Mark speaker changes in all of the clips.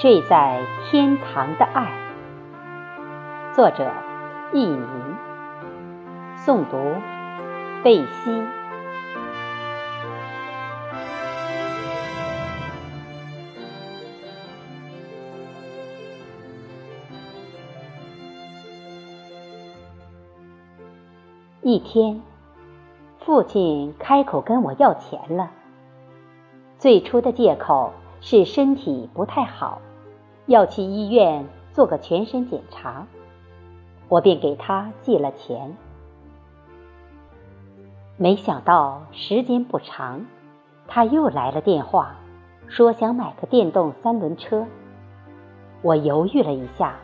Speaker 1: 睡在天堂的爱。作者：佚名。诵读：贝西。一天，父亲开口跟我要钱了。最初的借口是身体不太好，要去医院做个全身检查，我便给他寄了钱。没想到时间不长，他又来了电话，说想买个电动三轮车。我犹豫了一下，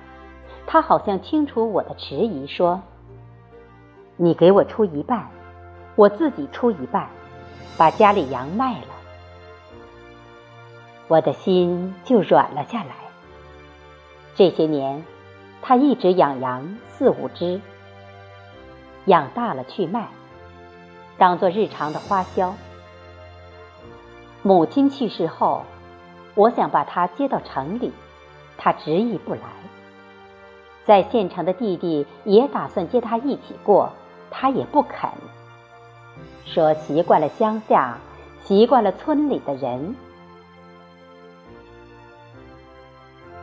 Speaker 1: 他好像听出我的迟疑，说。你给我出一半，我自己出一半，把家里羊卖了，我的心就软了下来。这些年，他一直养羊四五只，养大了去卖，当做日常的花销。母亲去世后，我想把他接到城里，他执意不来。在县城的弟弟也打算接他一起过。他也不肯，说习惯了乡下，习惯了村里的人，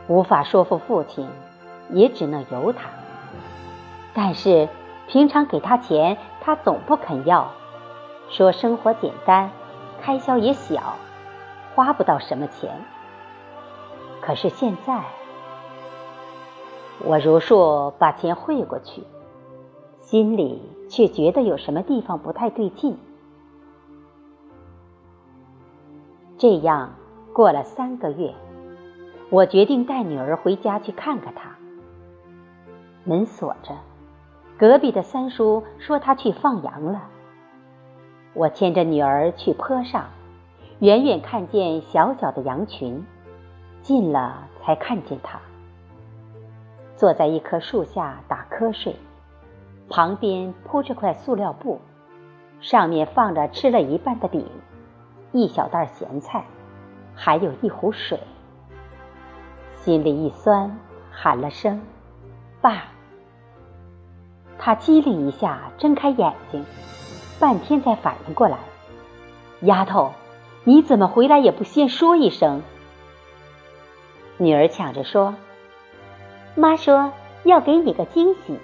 Speaker 1: 无法说服父亲，也只能由他。但是平常给他钱，他总不肯要，说生活简单，开销也小，花不到什么钱。可是现在，我如数把钱汇过去。心里却觉得有什么地方不太对劲。这样过了三个月，我决定带女儿回家去看看她。门锁着，隔壁的三叔说他去放羊了。我牵着女儿去坡上，远远看见小小的羊群，近了才看见他坐在一棵树下打瞌睡。旁边铺着块塑料布，上面放着吃了一半的饼，一小袋咸菜，还有一壶水。心里一酸，喊了声“爸”。他机灵一下，睁开眼睛，半天才反应过来：“丫头，你怎么回来也不先说一声？”女儿抢着说：“妈说要给你个惊喜。”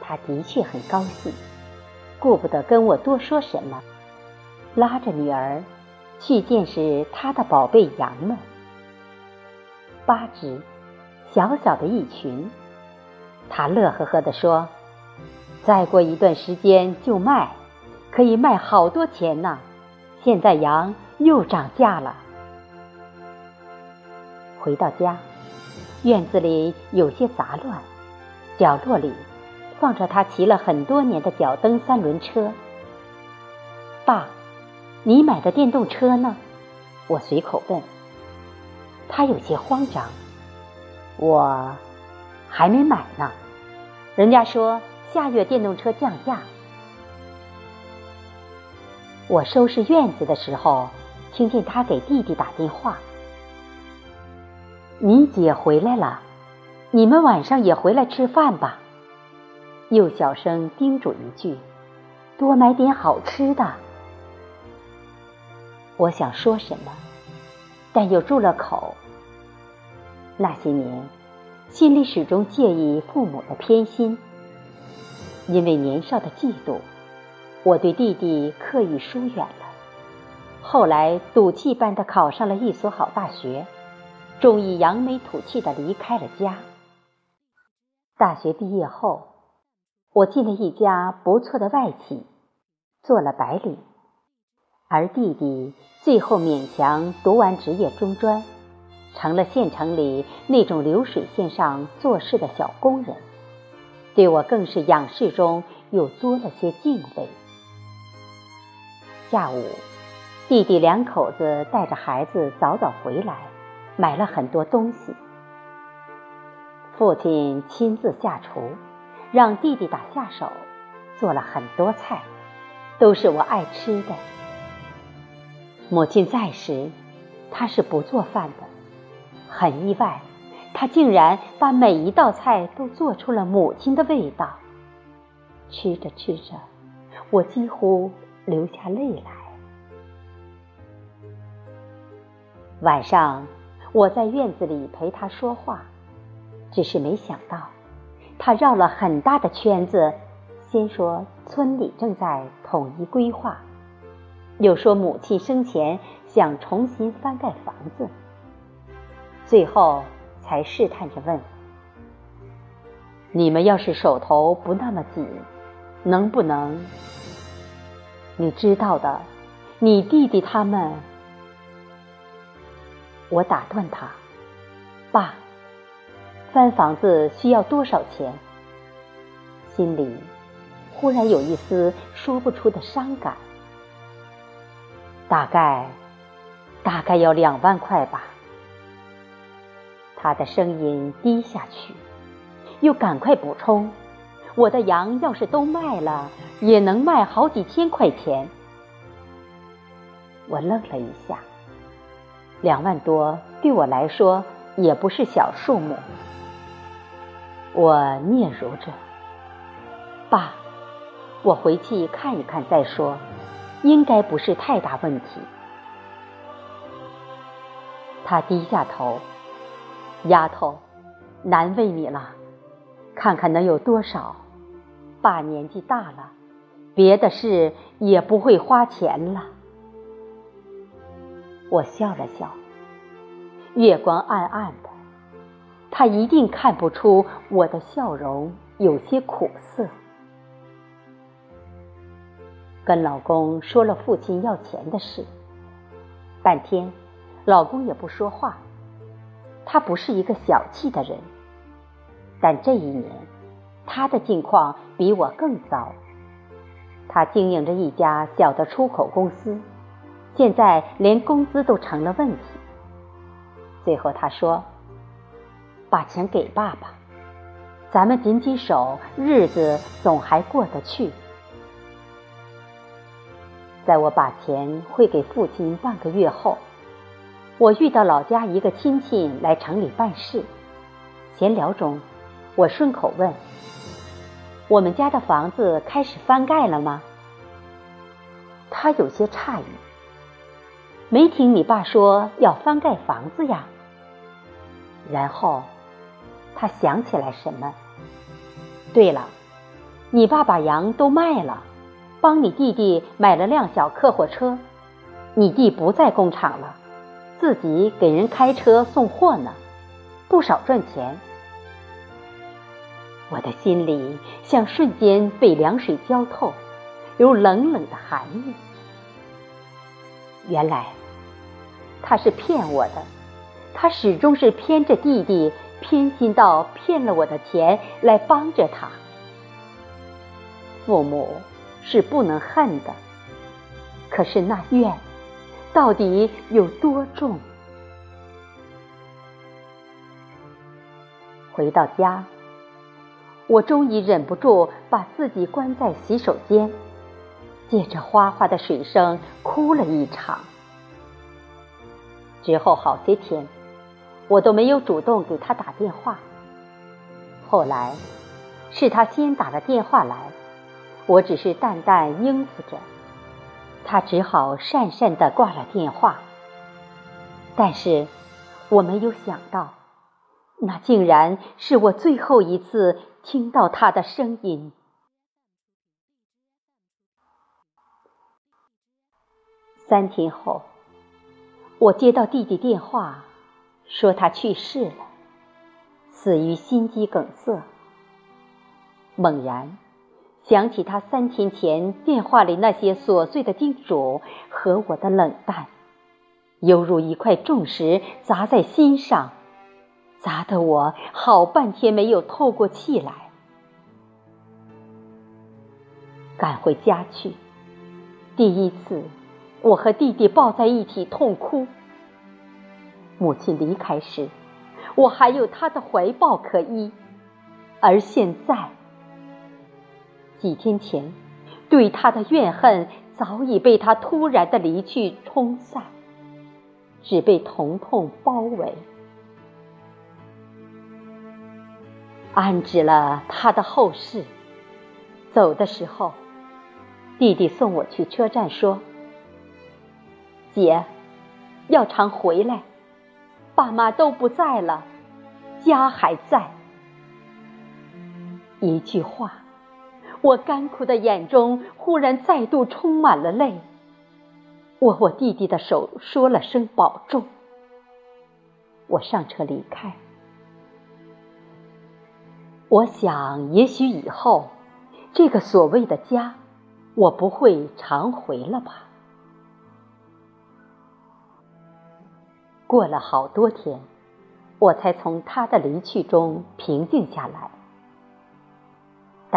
Speaker 1: 他的确很高兴，顾不得跟我多说什么，拉着女儿去见识他的宝贝羊们。八只，小小的一群。他乐呵呵地说：“再过一段时间就卖，可以卖好多钱呢。现在羊又涨价了。”回到家，院子里有些杂乱，角落里。放着他骑了很多年的脚蹬三轮车。爸，你买的电动车呢？我随口问。他有些慌张。我还没买呢，人家说下月电动车降价。我收拾院子的时候，听见他给弟弟打电话：“你姐回来了，你们晚上也回来吃饭吧。”又小声叮嘱一句：“多买点好吃的。”我想说什么，但又住了口。那些年，心里始终介意父母的偏心。因为年少的嫉妒，我对弟弟刻意疏远了。后来赌气般的考上了一所好大学，终于扬眉吐气的离开了家。大学毕业后。我进了一家不错的外企，做了白领，而弟弟最后勉强读完职业中专，成了县城里那种流水线上做事的小工人，对我更是仰视中又多了些敬畏。下午，弟弟两口子带着孩子早早回来，买了很多东西，父亲亲自下厨。让弟弟打下手，做了很多菜，都是我爱吃的。母亲在时，他是不做饭的，很意外，他竟然把每一道菜都做出了母亲的味道。吃着吃着，我几乎流下泪来。晚上，我在院子里陪他说话，只是没想到，他绕了很大的圈子，先说村里正在统一规划，又说母亲生前想重新翻盖房子，最后才试探着问：“你们要是手头不那么紧，能不能？你知道的，你弟弟他们。”我打断他：“爸，翻房子需要多少钱？”心里忽然有一丝说不出的伤感。大概，大概要两万块吧。他的声音低下去，又赶快补充：“我的羊要是都卖了，也能卖好几千块钱。”我愣了一下。两万多对我来说也不是小数目，我嗫嚅着：“爸，我回去看一看再说，应该不是太大问题。”他低下头：“丫头，难为你了，看看能有多少？爸年纪大了，别的事也不会花钱了。”我笑了笑，月光暗暗的，他一定看不出我的笑容有些苦涩。跟老公说了父亲要钱的事，半天，老公也不说话。他不是一个小气的人，但这一年，他的境况比我更糟。他经营着一家小的出口公司。现在连工资都成了问题。最后他说：“把钱给爸爸，咱们紧紧手，日子总还过得去。”在我把钱汇给父亲半个月后，我遇到老家一个亲戚来城里办事。闲聊中，我顺口问：“我们家的房子开始翻盖了吗？”他有些诧异。没听你爸说要翻盖房子呀？然后他想起来什么？对了，你爸把羊都卖了，帮你弟弟买了辆小客货车。你弟不在工厂了，自己给人开车送货呢，不少赚钱。我的心里像瞬间被凉水浇透，有冷冷的寒意。原来他是骗我的，他始终是偏着弟弟，偏心到骗了我的钱来帮着他。父母是不能恨的，可是那怨到底有多重？回到家，我终于忍不住把自己关在洗手间。借着哗哗的水声，哭了一场。之后好些天，我都没有主动给他打电话。后来，是他先打了电话来，我只是淡淡应付着，他只好讪讪的挂了电话。但是，我没有想到，那竟然是我最后一次听到他的声音。三天后，我接到弟弟电话，说他去世了，死于心肌梗塞。猛然想起他三天前电话里那些琐碎的叮嘱和我的冷淡，犹如一块重石砸在心上，砸得我好半天没有透过气来。赶回家去，第一次。我和弟弟抱在一起痛哭。母亲离开时，我还有他的怀抱可依，而现在，几天前，对他的怨恨早已被他突然的离去冲散，只被疼痛包围。安置了他的后事。走的时候，弟弟送我去车站，说：“姐，要常回来，爸妈都不在了，家还在。”一句话，我干枯的眼中忽然再度充满了泪。握握弟弟的手，说了声保重。我上车离开。我想，也许以后。这个所谓的家，我不会常回了吧？过了好多天，我才从他的离去中平静下来。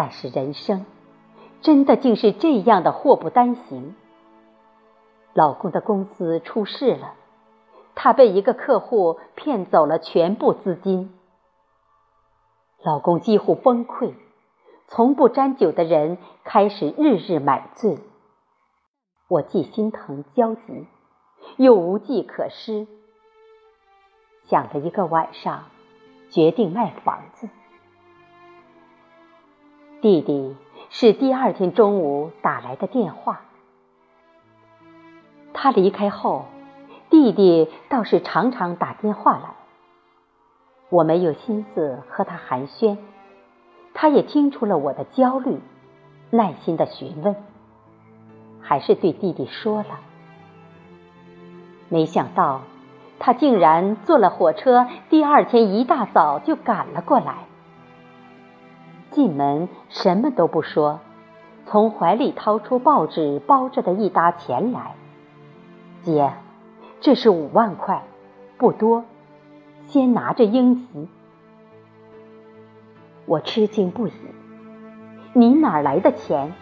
Speaker 1: 但是人生，真的竟是这样的祸不单行。老公的公司出事了，他被一个客户骗走了全部资金，老公几乎崩溃。从不沾酒的人开始日日买醉，我既心疼焦急，又无计可施。想了一个晚上，决定卖房子。弟弟是第二天中午打来的电话。他离开后，弟弟倒是常常打电话来。我没有心思和他寒暄。他也听出了我的焦虑，耐心的询问，还是对弟弟说了。没想到，他竟然坐了火车，第二天一大早就赶了过来。进门什么都不说，从怀里掏出报纸包着的一沓钱来。姐，这是五万块，不多，先拿着应急。我吃惊不已，你哪来的钱？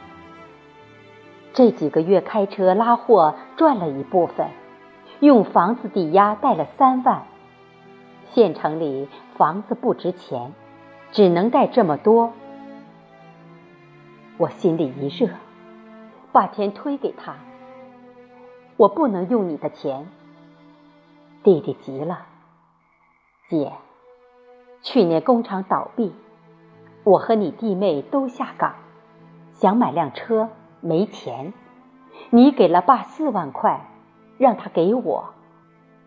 Speaker 1: 这几个月开车拉货赚了一部分，用房子抵押贷了三万。县城里房子不值钱，只能贷这么多。我心里一热，把钱推给他。我不能用你的钱。弟弟急了，姐，去年工厂倒闭。我和你弟妹都下岗，想买辆车，没钱。你给了爸四万块，让他给我，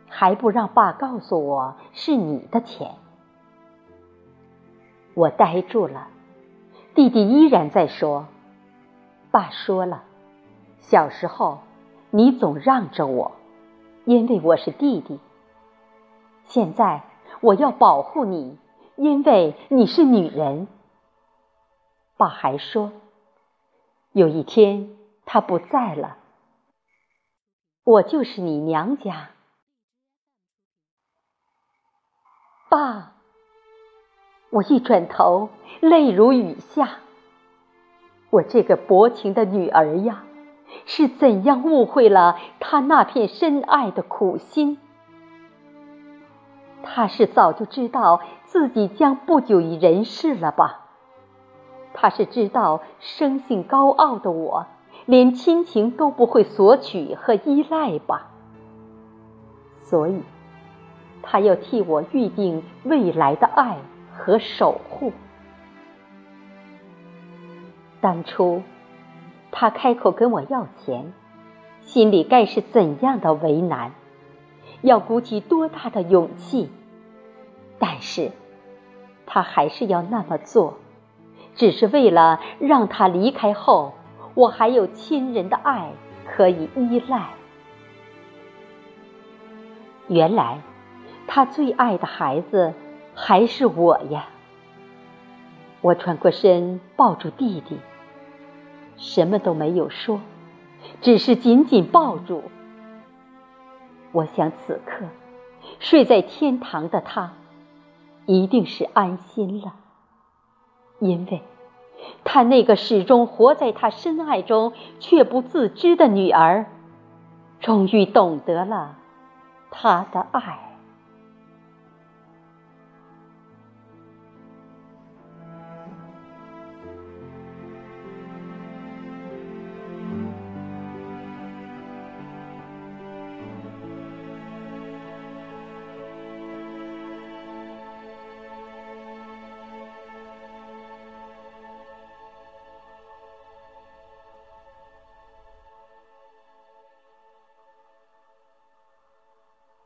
Speaker 1: 还不让爸告诉我是你的钱。我呆住了，弟弟依然在说：“爸说了，小时候你总让着我，因为我是弟弟。现在我要保护你，因为你是女人。”爸还说，有一天他不在了，我就是你娘家。爸，我一转头，泪如雨下。我这个薄情的女儿呀，是怎样误会了他那片深爱的苦心？他是早就知道自己将不久于人世了吧？他是知道生性高傲的我，连亲情都不会索取和依赖吧，所以，他要替我预定未来的爱和守护。当初，他开口跟我要钱，心里该是怎样的为难，要鼓起多大的勇气，但是，他还是要那么做。只是为了让他离开后，我还有亲人的爱可以依赖。原来，他最爱的孩子还是我呀！我转过身抱住弟弟，什么都没有说，只是紧紧抱住。我想此刻睡在天堂的他，一定是安心了。因为，他那个始终活在他深爱中却不自知的女儿，终于懂得了他的爱。